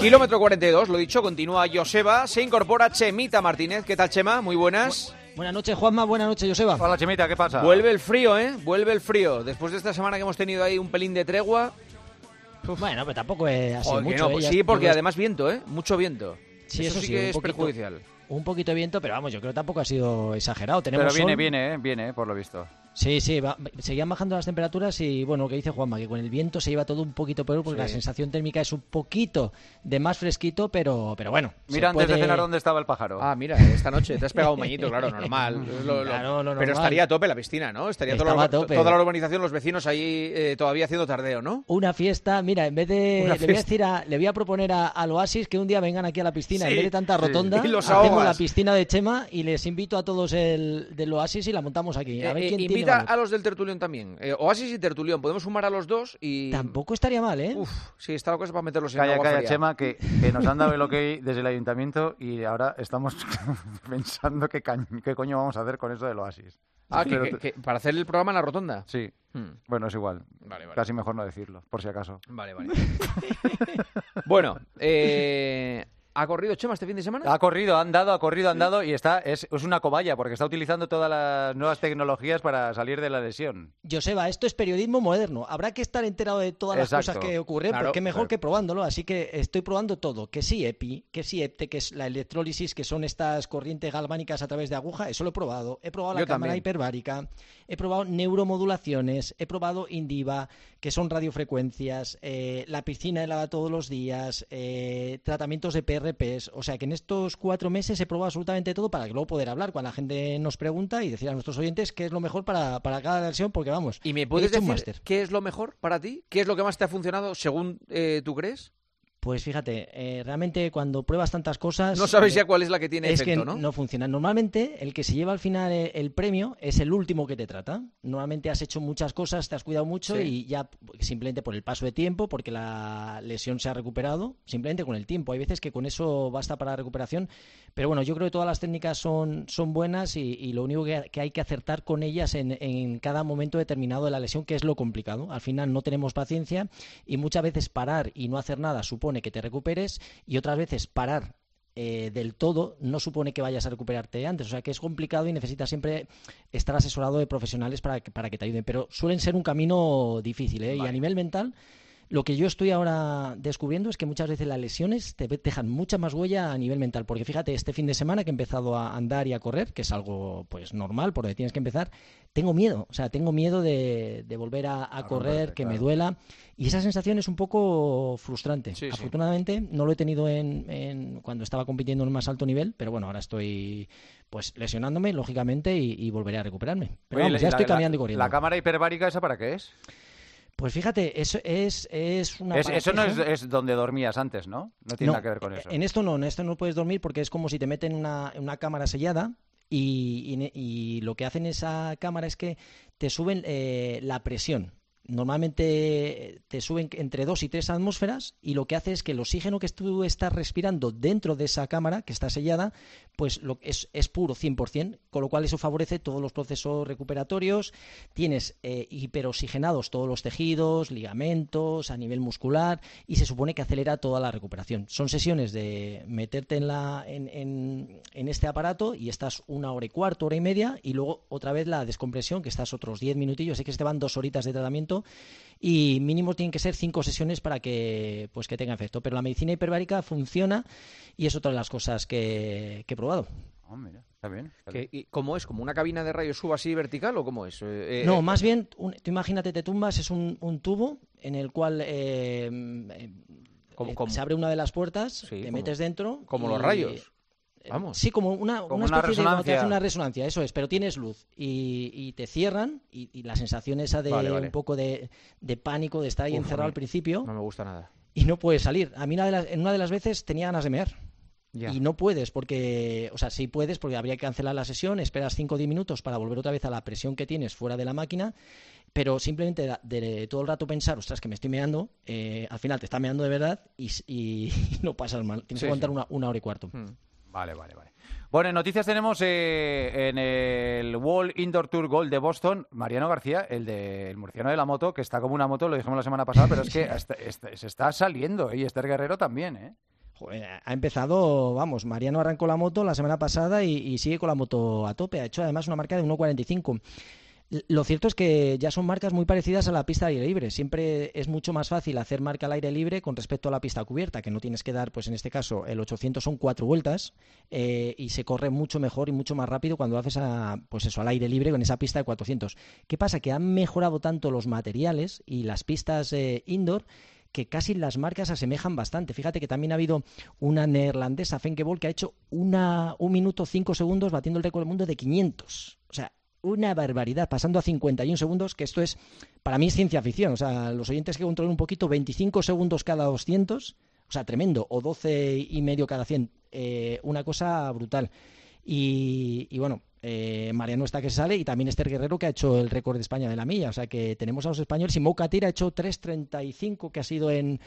Kilómetro 42, lo dicho, continúa Joseba, se incorpora Chemita Martínez. ¿Qué tal, Chema? Muy buenas. Buenas noches, Juanma. Buenas noches, Joseba. Hola, Chemita, ¿qué pasa? Vuelve el frío, ¿eh? Vuelve el frío. Después de esta semana que hemos tenido ahí un pelín de tregua. Bueno, pero tampoco es así Joder, mucho. no, ¿eh? pues Ya- sí, porque yo- además viento, ¿eh? Mucho viento. Sí, eso sí sí, que un es poquito. perjudicial. Un poquito de viento, pero vamos, yo creo que tampoco ha sido exagerado. Tenemos Pero viene, sol. viene, ¿eh? Viene, ¿eh? por lo visto. Sí, sí, va- seguían bajando las temperaturas y bueno, lo que dice Juanma, que con el viento se lleva todo un poquito peor porque Sí. la sensación térmica es un poquito de más fresquito, pero, pero bueno. Mira antes puede- de cenar dónde estaba el pájaro. Ah, mira, esta noche te has pegado un bañito, claro, normal. Es lo- lo- Claro, lo Pero normal. estaría a tope la piscina, ¿no? Estaría toda la, toda la urbanización, los vecinos ahí eh, todavía haciendo tardeo, ¿no? Una fiesta, mira, en vez de. Le voy, a decir a- le voy a proponer a- al Oasis que un día vengan aquí a la piscina. Sí, en vez de tanta sí. rotonda, Y los hacemos la piscina de Chema y les invito a todos el del Oasis y la montamos aquí. A ver Eh, eh, quién tiene a los del Tertulión también. Eh, Oasis y Tertulión, podemos sumar a los dos y... Tampoco estaría mal, ¿eh? Uf, sí, está la cosa para meterlos en Calla, agua calla, fría. Chema, que, que nos han dado el ok desde el ayuntamiento y ahora estamos pensando qué, ca- qué coño vamos a hacer con eso del oasis. Ah, que- para hacer el programa en la rotonda. Sí, Hmm, bueno, es igual. Vale, vale. Casi mejor no decirlo, por si acaso. Vale, vale. bueno, eh, ¿ha corrido Chema este fin de semana? Ha corrido, ha andado, ha corrido, ha andado y está es, es una cobaya porque está utilizando todas las nuevas tecnologías para salir de la lesión. Joseba, esto es periodismo moderno. Habrá que estar enterado de todas las cosas que ocurren, Claro, porque mejor claro. que probándolo. Así que estoy probando todo. Que sí EPI, que sí EPTE, que es la electrólisis, que son estas corrientes galvánicas a través de aguja. Eso lo he probado. He probado la Yo cámara también. hiperbárica. He probado neuromodulaciones. He probado Indiva, que son radiofrecuencias. eh, la piscina helada todos los días. eh, tratamientos de PRPs. O sea que en estos cuatro meses he probado absolutamente todo para que luego poder hablar cuando la gente nos pregunta y decir a nuestros oyentes qué es lo mejor para, para cada versión, porque vamos. ¿Y me puedes decir qué es lo mejor para ti? ¿Qué es lo que más te ha funcionado según eh, tú crees? Pues fíjate, eh, realmente cuando pruebas tantas cosas... No sabes eh, ya cuál es la que tiene es efecto, que ¿no? funciona. Normalmente el que se lleva al final eh, el premio es el último que te trata. Normalmente has hecho muchas cosas, te has cuidado mucho Sí. y ya simplemente por el paso de tiempo, porque la lesión se ha recuperado, simplemente con el tiempo. Hay veces que con eso basta para la recuperación. Pero bueno, yo creo que todas las técnicas son, son buenas y, y lo único que, que hay que acertar con ellas en, en cada momento determinado de la lesión, que es lo complicado. Al final no tenemos paciencia y muchas veces parar y no hacer nada supone que te recuperes y otras veces parar eh, del todo no supone que vayas a recuperarte antes. O sea que es complicado y necesitas siempre estar asesorado de profesionales para que, para que te ayuden. Pero suelen ser un camino difícil. ¿eh? Y a nivel mental, lo que yo estoy ahora descubriendo es que muchas veces las lesiones te dejan mucha más huella a nivel mental. Porque fíjate, este fin de semana que he empezado a andar y a correr, que es algo pues normal, por donde tienes que empezar, tengo miedo. O sea, tengo miedo de, de volver a, a A correr, romperte, que me claro. duela. Y esa sensación es un poco frustrante. Sí, sí. Afortunadamente no lo he tenido en, en- cuando estaba compitiendo en un más alto nivel, pero bueno, ahora estoy pues lesionándome, lógicamente, y, y volveré a recuperarme. Pero Oye, vamos, la- ya estoy la- cambiando y corriendo. ¿La cámara hiperbárica esa para qué es? Pues fíjate, eso es, es una Es- eso no es, es donde dormías antes, ¿no? No tiene nada que ver con eso. En esto no, en esto no puedes dormir porque es como si te meten una, una cámara sellada y, y y lo que hacen esa cámara es que te suben eh, la presión. Normalmente te suben entre 2 y 3 atmósferas y lo que hace es que el oxígeno que tú estás respirando dentro de esa cámara que está sellada, pues lo, es, es puro 100%, con lo cual eso favorece todos los procesos recuperatorios. Tienes eh, hiperoxigenados todos los tejidos, ligamentos, a nivel muscular y se supone que acelera toda la recuperación. Son sesiones de meterte en, la, en, en- en este aparato y estás una hora y cuarto, hora y media y luego otra vez la descompresión que estás otros 10 minutillos. Así que se te van dos horitas de tratamiento y mínimo tienen que ser cinco sesiones para que pues que tenga efecto. Pero la medicina hiperbárica funciona y es otra de las cosas que, que he probado. Oh, mira, está bien. está ¿Qué- bien. y ¿Cómo es? ¿Como una cabina de rayos sub así vertical o cómo es? Eh, eh, No, más bien, un- tú imagínate, te tumbas, es un, un tubo en el cual eh, eh, eh, se abre una de las puertas, Sí, te metes dentro. como los rayos. Eh, Vamos. Sí, como una, Como una una especie de hacen resonancia. una resonancia, eso es, pero tienes luz y, y te cierran y, y la sensación esa de Vale, vale. un poco de, de pánico, de estar ahí Uf, encerrado al principio No me gusta nada. y no puedes salir. A mí una de las- en una de las veces tenía ganas de mear. Ya. Y no puedes, porque, o sea, sí puedes, porque habría que cancelar la sesión, esperas 5 o 10 minutos para volver otra vez a la presión que tienes fuera de la máquina, pero simplemente de, de todo el rato pensar, ostras, que me estoy meando, eh, al final te está meando de verdad y, y no pasas mal. Tienes Sí, que aguantar sí. una, una hora y cuarto. Hmm. Vale, vale, vale. Bueno, en noticias tenemos eh, en el World Indoor Tour Gold de Boston, Mariano García, el del murciano de la moto, que está como una moto, lo dijimos la semana pasada, pero es que hasta- se está saliendo, ¿eh? y Esther Guerrero también, ¿eh? ha empezado, vamos, Mariano arrancó la moto la semana pasada y, y, sigue con la moto a tope. Ha hecho además una marca de 1.45. Lo cierto es que ya son marcas muy parecidas a la pista de aire libre. Siempre es mucho más fácil hacer marca al aire libre con respecto a la pista cubierta, que no tienes que dar, pues en este caso, el 800 son cuatro vueltas eh, y se corre mucho mejor y mucho más rápido cuando haces a, pues eso, al aire libre con esa pista de 400. ¿Qué pasa? Que han mejorado tanto los materiales y las pistas eh, indoor que casi las marcas asemejan bastante. Fíjate que también ha habido una neerlandesa, Fenkebol, que ha hecho una, un minuto cinco segundos batiendo el récord del mundo de 500. O sea, una barbaridad, pasando a 51 segundos, que esto es, para mí es ciencia ficción. O sea, los oyentes que controlan un poquito, 25 segundos cada 200, o sea, tremendo, o 12 y medio cada 100, eh, una cosa brutal. Y, bueno, eh, Mariano está que sale y también Esther Guerrero que ha hecho el récord de España de la milla. O sea que tenemos a los españoles y Mouka ha hecho 3.35 que ha sido en,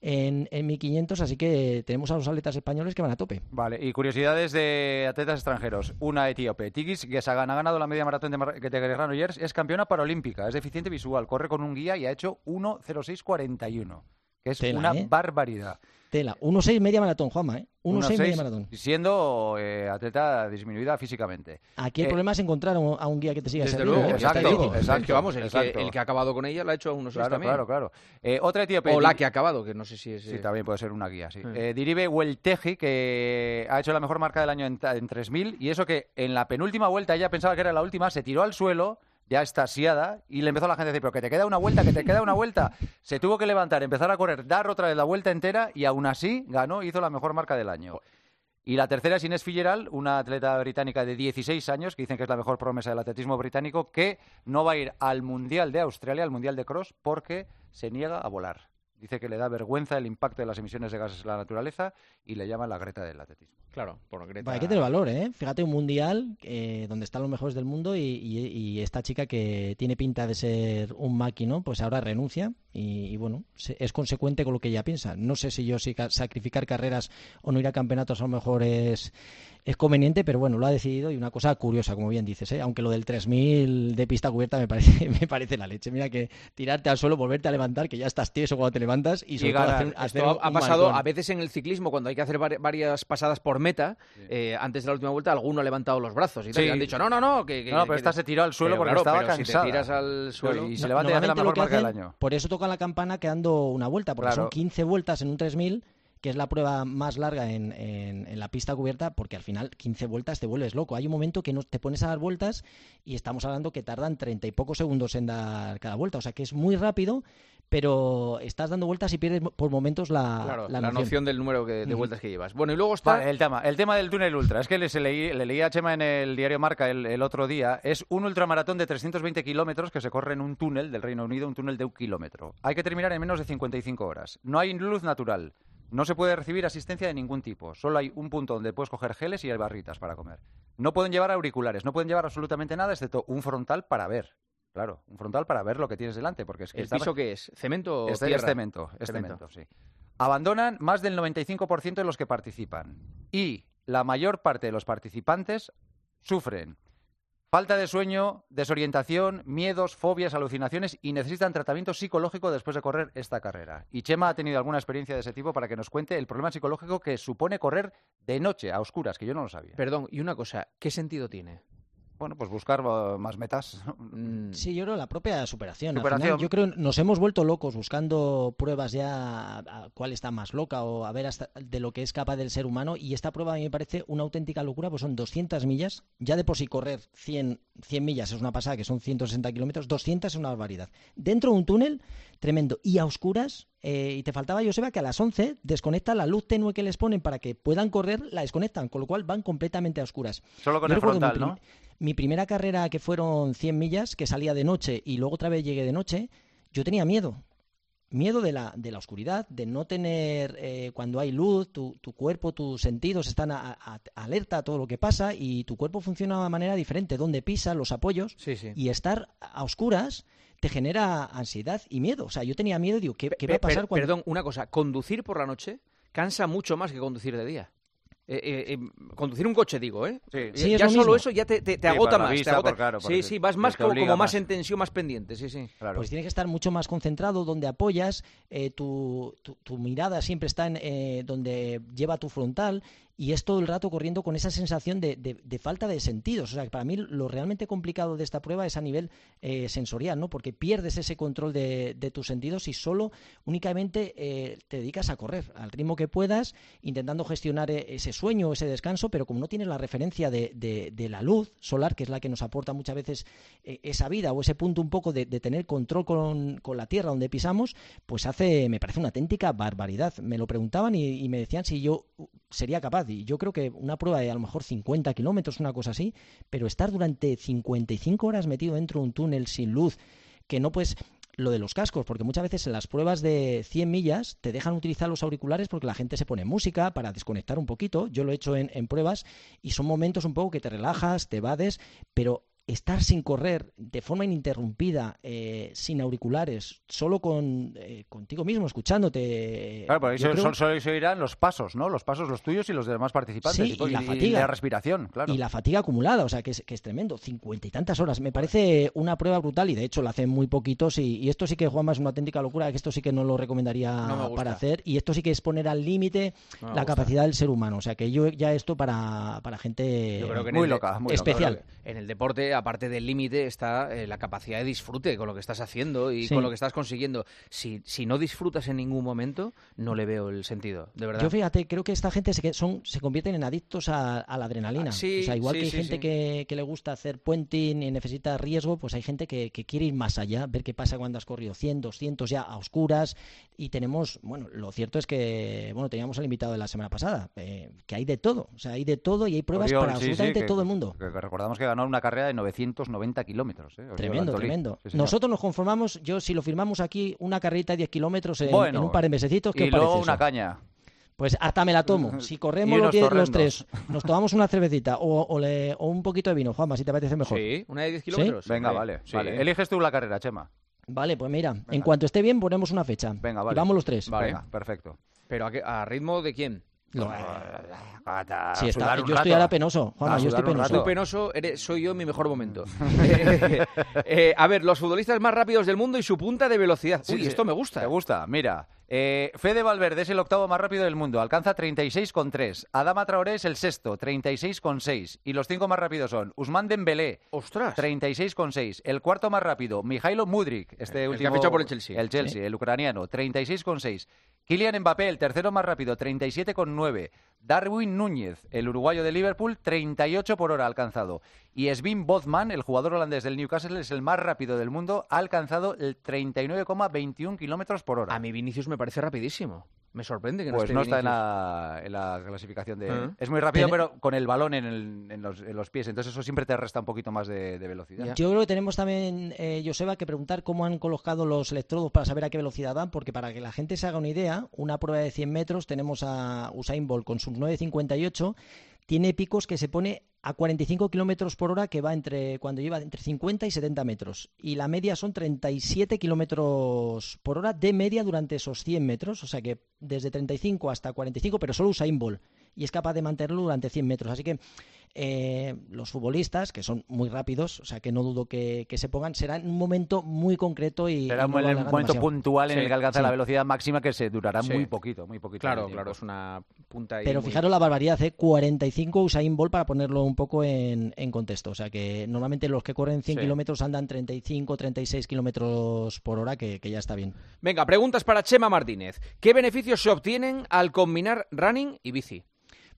en, en 1500, así que tenemos a los atletas españoles que van a tope. Vale, y curiosidades de atletas extranjeros. Una etíope. Tigis Gesagan ha ganado la media maratón de, de Guerrero es campeona paralímpica, es deficiente visual, corre con un guía y ha hecho 1.0641, que es una ¿eh? barbaridad. Tela. 1.6 media maratón, Juanma, ¿eh? 1.6 media maratón. Siendo eh, atleta disminuida físicamente. Aquí el eh, problema es encontrar a un guía que te siga Desde luego, exacto, exacto. que vamos, el, Que, ha acabado con ella lo ha hecho a 1.6 claro, también. Claro, claro, eh, otra etíope. O la que ha acabado, que no sé si es... Sí, también puede ser una guía, sí. Eh, Diribe Huelteji, que ha hecho la mejor marca del año en, en 3.000, y eso que en la penúltima vuelta ella pensaba que era la última, se tiró al suelo ya estasiada, y le empezó la gente a decir, pero que te queda una vuelta, que te queda una vuelta. Se tuvo que levantar, empezar a correr, dar otra vez la vuelta entera y aún así ganó, hizo la mejor marca del año. Y la tercera es Inés Filleral, una atleta británica de 16 años, que dicen que es la mejor promesa del atletismo británico, que no va a ir al Mundial de Australia, al Mundial de Cross, porque se niega a volar. Dice que le da vergüenza el impacto de las emisiones de gases en la naturaleza y le llama la Greta del atletismo. Claro, por Greta. hay que tener valor, ¿eh? Fíjate, un mundial eh, donde están los mejores del mundo y, esta chica que tiene pinta de ser un máquino, pues ahora renuncia y, bueno, es consecuente con lo que ella piensa. No sé si yo si sacrificar carreras o no ir a campeonatos a lo mejor es es conveniente, pero bueno, lo ha decidido y una cosa curiosa, como bien dices, ¿eh? aunque lo del 3000 de pista cubierta me parece, me parece la leche. Mira que tirarte al suelo, volverte a levantar, que ya estás tieso cuando te levantas y, sobre Esto ha pasado a veces en el ciclismo, cuando hay que hacer varias pasadas por meta, eh, antes de la última vuelta, alguno ha levantado los brazos y, han dicho, no, no, no. Que, no, pero esta se tiró al suelo porque estaba cansada. Si te tiras al suelo y se levanta y hace la mejor marca del año. Por eso toca la campana quedando una vuelta, porque son 15 vueltas en un 3000 que es la prueba más larga en, en, la pista cubierta, porque al final 15 vueltas te vuelves loco. Hay un momento que no, te pones a dar vueltas y estamos hablando que tardan 30 y pocos segundos en dar cada vuelta. O sea que es muy rápido, pero estás dando vueltas y pierdes por momentos la, la, noción. del número de vueltas que llevas. Bueno, y luego está... el, tema, el tema del túnel ultra. Es que le, leí, le leí a Chema en el diario Marca el, el otro día. Es un ultramaratón de 320 kilómetros que se corre en un túnel del Reino Unido, un túnel de un kilómetro. Hay que terminar en menos de 55 horas. No hay luz natural. No se puede recibir asistencia de ningún tipo. Solo hay un punto donde puedes coger geles y hay barritas para comer. No pueden llevar auriculares, no pueden llevar absolutamente nada excepto un frontal para ver. Claro, un frontal para ver lo que tienes delante. Porque es que ¿El piso qué es? ¿Cemento o es, tierra? Es cemento, es cemento, sí. Abandonan más del 95% de los que participan. Y la mayor parte de los participantes sufren Falta de sueño, desorientación, miedos, fobias, alucinaciones y necesitan tratamiento psicológico después de correr esta carrera. Y Chema ha tenido alguna experiencia de ese tipo para que nos cuente el problema psicológico que supone correr de noche, a oscuras, que yo no lo sabía. Perdón, y una cosa, ¿qué sentido tiene? Bueno, pues buscar uh, más metas. Mm. Sí, yo creo la propia superación. superación. yo creo nos hemos vuelto locos buscando pruebas ya a cuál está más loca o a ver hasta de lo que es capaz del ser humano y esta prueba a mí me parece una auténtica locura, pues son 200 millas, ya de por sí correr 100, 100 millas es una pasada, que son 160 kilómetros, 200 es una barbaridad. Dentro de un túnel tremendo y a oscuras eh, y te faltaba, Joseba, que a las 11 desconecta la luz tenue que les ponen para que puedan correr, la desconectan, con lo cual van completamente a oscuras. Solo con el frontal, ¿no? Mi primera carrera, que fueron 100 millas, que salía de noche y luego otra vez llegué de noche, yo tenía miedo. Miedo de la, de la oscuridad, de no tener, eh, cuando hay luz, tu, tu, cuerpo, tus sentidos están alerta a todo lo que pasa y tu cuerpo funciona de manera diferente, donde pisa, los apoyos, y estar a oscuras te genera ansiedad y miedo. O sea, yo tenía miedo y digo, ¿qué, va a pasar cuando...? Perdón, una cosa, conducir por la noche cansa mucho más que conducir de día. Eh, conducir un coche, digo, ¿eh? Sí. ya solo eso ya te, agota más. sí, sí, vas más como, más. en tensión, más pendiente, sí, sí. Pues tienes que estar mucho más concentrado donde apoyas, tu, tu, mirada siempre está en donde lleva tu frontal y es todo el rato corriendo con esa sensación de, de, falta de sentidos. O sea, que para mí lo realmente complicado de esta prueba es a nivel eh, sensorial, ¿no? Porque pierdes ese control de, de tus sentidos y solo únicamente eh, te dedicas a correr al ritmo que puedas, intentando gestionar eh, ese sueño, ese descanso, pero como no tienes la referencia de, de la luz solar, que es la que nos aporta muchas veces esa vida o ese punto un poco de, tener control con, con, la tierra donde pisamos, pues hace, me parece una auténtica barbaridad. Me lo preguntaban y, me decían si yo sería capaz y yo creo que una prueba de a lo mejor 50 kilómetros, una cosa así, pero estar durante 55 horas metido dentro de un túnel sin luz, que no puedes lo de los cascos, porque muchas veces en las pruebas de 100 millas te dejan utilizar los auriculares porque la gente se pone música para desconectar un poquito. Yo lo he hecho en, en pruebas y son momentos un poco que te relajas, te vades, pero estar sin correr, de forma ininterrumpida, eh, sin auriculares, solo con eh, contigo mismo, escuchándote. Claro, por ahí solo, se oirán los pasos, ¿no? Los pasos, los tuyos y los demás participantes. y, la fatiga. la respiración, claro. Y la fatiga acumulada, o sea, que es, que es tremendo. Cincuenta y tantas horas. Me parece una prueba brutal y de hecho la hacen muy poquitos. Y, esto sí que, Juanma, es una auténtica locura, que esto sí que no lo recomendaría para hacer. Y esto sí que es poner al límite la capacidad del ser humano. O sea, que yo ya esto para, para gente muy loca, muy especial. En el deporte aparte del límite, está eh, la capacidad de disfrute con lo que estás haciendo y con lo que estás consiguiendo. Si, si no disfrutas en ningún momento, no le veo el sentido, de verdad. Yo fíjate, creo que esta gente se, son, se convierten en adictos a, la adrenalina. o sea, igual que hay gente que, que, le gusta hacer puenting y necesita riesgo, pues hay gente que, que quiere ir más allá, ver qué pasa cuando has corrido 100, 200 ya a oscuras. Y tenemos, bueno, lo cierto es que, bueno, teníamos al invitado de la semana pasada, eh, que hay de todo. O sea, hay de todo y hay pruebas para absolutamente todo el mundo. recordamos que ganó una carrera de 990 kilómetros. ¿eh? Tremendo, tremendo. Nosotros nos conformamos, yo si lo firmamos aquí, una carrerita de 10 kilómetros en, un par de mesecitos, ¿qué y luego una caña. Pues hasta me la tomo. Si corremos los, los, tres, nos tomamos una cervecita o, o, un poquito de vino, Juanma, si te parece mejor. Sí, una de 10 kilómetros. Venga, vale, vale. Eliges tú la carrera, Chema. Vale, pues mira, en cuanto esté bien ponemos una fecha. Venga, vale. Y vamos los tres. Venga, perfecto. ¿Pero a, a ritmo de quién? Yo estoy ahora penoso. yo estoy penoso. Tú penoso soy yo en mi mejor momento. Eh, eh, a ver, los futbolistas más rápidos del mundo y su punta de velocidad. Uy, esto me gusta. Me gusta, mira. Eh, Fede Valverde es el octavo más rápido del mundo, alcanza 36,3. Adama Traoré es el sexto, 36,6. Y los cinco más rápidos son Usman Dembélé, ¡Ostras! 36,6. El cuarto más rápido, Mijailo Mudrik, este último... Que ha fichado por el Chelsea. El Chelsea, el ucraniano, 36,6. Kylian Mbappé, el tercero más rápido, 37,9. Darwin Núñez, el uruguayo de Liverpool, 38 por hora alcanzado. Y Svin Bothman, el jugador holandés del Newcastle, es el más rápido del mundo, ha alcanzado el 39,21 kilómetros por hora. A mi Vinicius me parece rapidísimo. Me sorprende que no pues no está en la, clasificación de... Ah. Es muy rápido, pero con el balón en, los, pies. Entonces eso siempre te resta un poquito más de, velocidad. Yo creo que tenemos también, eh, Joseba, que preguntar cómo han colocado los electrodos para saber a qué velocidad van, porque para que la gente se haga una idea, una prueba de 100 metros tenemos a Usain Bolt con sus 9.58 tiene picos que se pone a 45 kilómetros por hora, que va entre cuando lleva entre 50 y 70 metros. Y la media son 37 kilómetros por hora de media durante esos 100 metros. O sea que desde 35 hasta 45, pero solo usa Bolt y es capaz de mantenerlo durante 100 metros. Así que eh, los futbolistas, que son muy rápidos, o sea que no dudo que, se pongan, será en un momento muy concreto y. Será un momento puntual en el que alcanza la velocidad máxima que se durará muy poquito, muy poquito. Claro, claro, es una punta ahí Pero fijaros la barbaridad, ¿eh? 45 Usain Bolt para ponerlo un poco en, contexto. O sea que normalmente los que corren 100 kilómetros andan 35, 36 kilómetros por hora, que, que ya está bien. Venga, preguntas para Chema Martínez. ¿Qué beneficios se obtienen al combinar running y bici?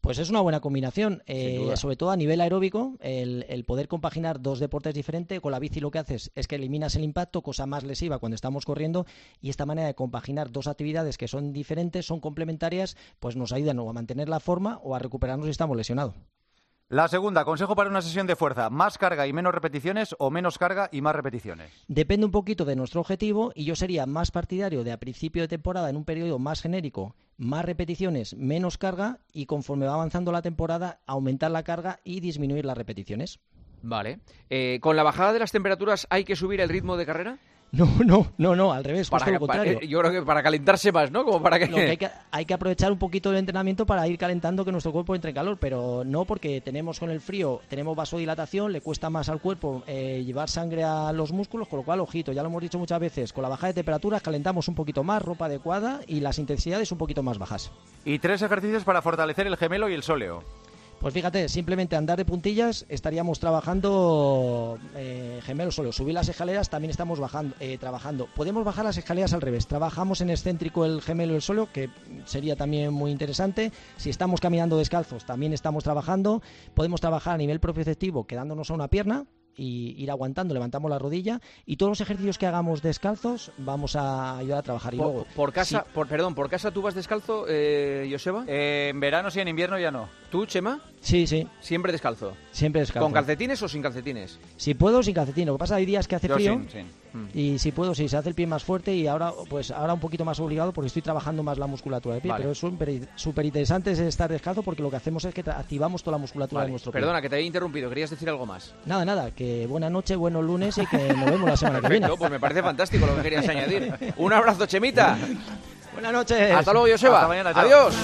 Pues es una buena combinación, eh, sobre todo a nivel aeróbico, el, poder compaginar dos deportes diferentes. Con la bici lo que haces es que eliminas el impacto, cosa más lesiva cuando estamos corriendo, y esta manera de compaginar dos actividades que son diferentes, son complementarias, pues nos ayudan o a mantener la forma o a recuperarnos si estamos lesionados. La segunda, consejo para una sesión de fuerza, más carga y menos repeticiones o menos carga y más repeticiones. Depende un poquito de nuestro objetivo y yo sería más partidario de a principio de temporada en un periodo más genérico, más repeticiones, menos carga y conforme va avanzando la temporada aumentar la carga y disminuir las repeticiones. Vale. Eh, ¿Con la bajada de las temperaturas hay que subir el ritmo de carrera? No, no, no, no, al revés, justo lo contrario. yo creo que para calentarse más, ¿no? Como para que... hay, que... hay que aprovechar un poquito del entrenamiento para ir calentando que nuestro cuerpo entre en calor, pero no porque tenemos con el frío, tenemos vasodilatación, le cuesta más al cuerpo eh, llevar sangre a los músculos, con lo cual, ojito, ya lo hemos dicho muchas veces, con la bajada de temperaturas calentamos un poquito más, ropa adecuada y las intensidades un poquito más bajas. Y tres ejercicios para fortalecer el gemelo y el sóleo. Pues fíjate, simplemente andar de puntillas estaríamos trabajando eh, gemelos solo. Subir las escaleras también estamos bajando, eh, trabajando. Podemos bajar las escaleras al revés. Trabajamos en excéntrico el gemelo el solo, que sería también muy interesante. Si estamos caminando descalzos, también estamos trabajando. Podemos trabajar a nivel propioceptivo quedándonos a una pierna, y ir aguantando, levantamos la rodilla y todos los ejercicios que hagamos descalzos vamos a ayudar a trabajar. Y por, luego, por casa, por, perdón, ¿por casa tú vas descalzo, eh, Joseba? Eh, en verano sí, en invierno ya no. ¿Tú, Chema? Sí, sí. ¿Siempre descalzo? Siempre descalzo. ¿Con calcetines o sin calcetines? Si puedo, sin calcetines. Lo que pasa hay días que hace frío. Mm. Y si puedo, sí, se hace el pie más fuerte y ahora pues ahora un poquito más obligado porque estoy trabajando más la musculatura de pie. Pero es súper interesante estar descalzo porque lo que hacemos es que activamos toda la musculatura de nuestro pie. Perdona, que te he interrumpido. ¿Querías decir algo más? Nada, nada. Que buena noche, buenos lunes y que nos vemos la semana que viene. pues me parece fantástico lo que querías añadir. Un abrazo, Chemita. Buenas noches. Hasta luego, Joseba. Hasta mañana. Adiós.